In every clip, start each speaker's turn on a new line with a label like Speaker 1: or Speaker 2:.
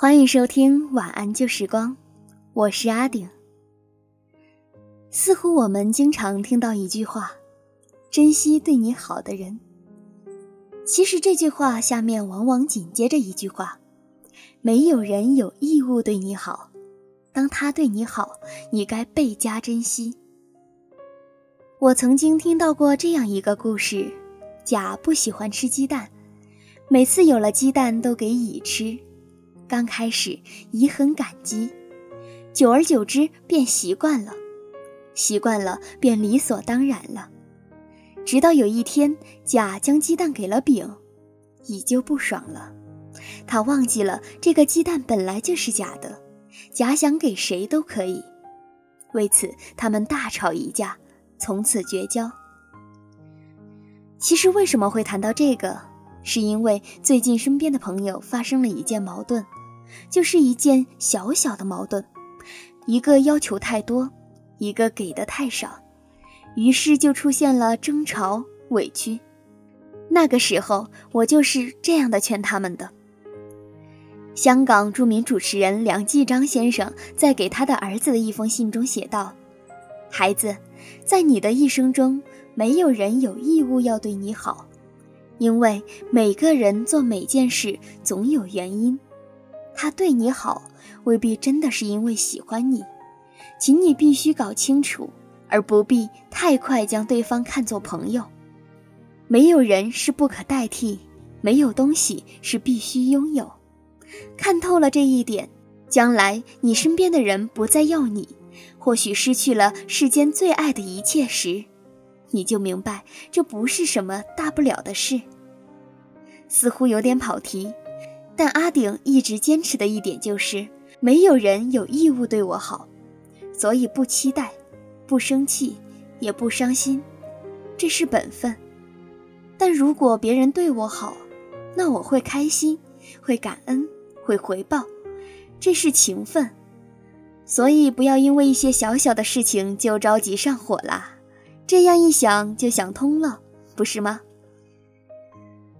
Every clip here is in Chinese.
Speaker 1: 欢迎收听《晚安旧时光》，我是阿顶。似乎我们经常听到一句话：“珍惜对你好的人。”其实这句话下面往往紧接着一句话：“没有人有义务对你好，当他对你好，你该倍加珍惜。”我曾经听到过这样一个故事：甲不喜欢吃鸡蛋，每次有了鸡蛋都给乙吃。刚开始，乙很感激，久而久之便习惯了，习惯了便理所当然了。直到有一天，甲将鸡蛋给了丙，乙就不爽了。他忘记了这个鸡蛋本来就是假的，甲想给谁都可以。为此，他们大吵一架，从此绝交。其实，为什么会谈到这个？是因为最近身边的朋友发生了一件矛盾。就是一件小小的矛盾，一个要求太多，一个给的太少，于是就出现了争吵、委屈。那个时候，我就是这样的劝他们的。香港著名主持人梁继章先生在给他的儿子的一封信中写道：“孩子，在你的一生中，没有人有义务要对你好，因为每个人做每件事总有原因。”他对你好，未必真的是因为喜欢你，请你必须搞清楚，而不必太快将对方看作朋友。没有人是不可代替，没有东西是必须拥有。看透了这一点，将来你身边的人不再要你，或许失去了世间最爱的一切时，你就明白这不是什么大不了的事。似乎有点跑题。但阿顶一直坚持的一点就是，没有人有义务对我好，所以不期待，不生气，也不伤心，这是本分。但如果别人对我好，那我会开心，会感恩，会回报，这是情分。所以不要因为一些小小的事情就着急上火啦，这样一想就想通了，不是吗？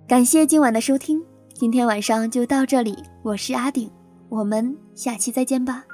Speaker 1: 感谢今晚的收听。今天晚上就到这里，我是阿顶，我们下期再见吧。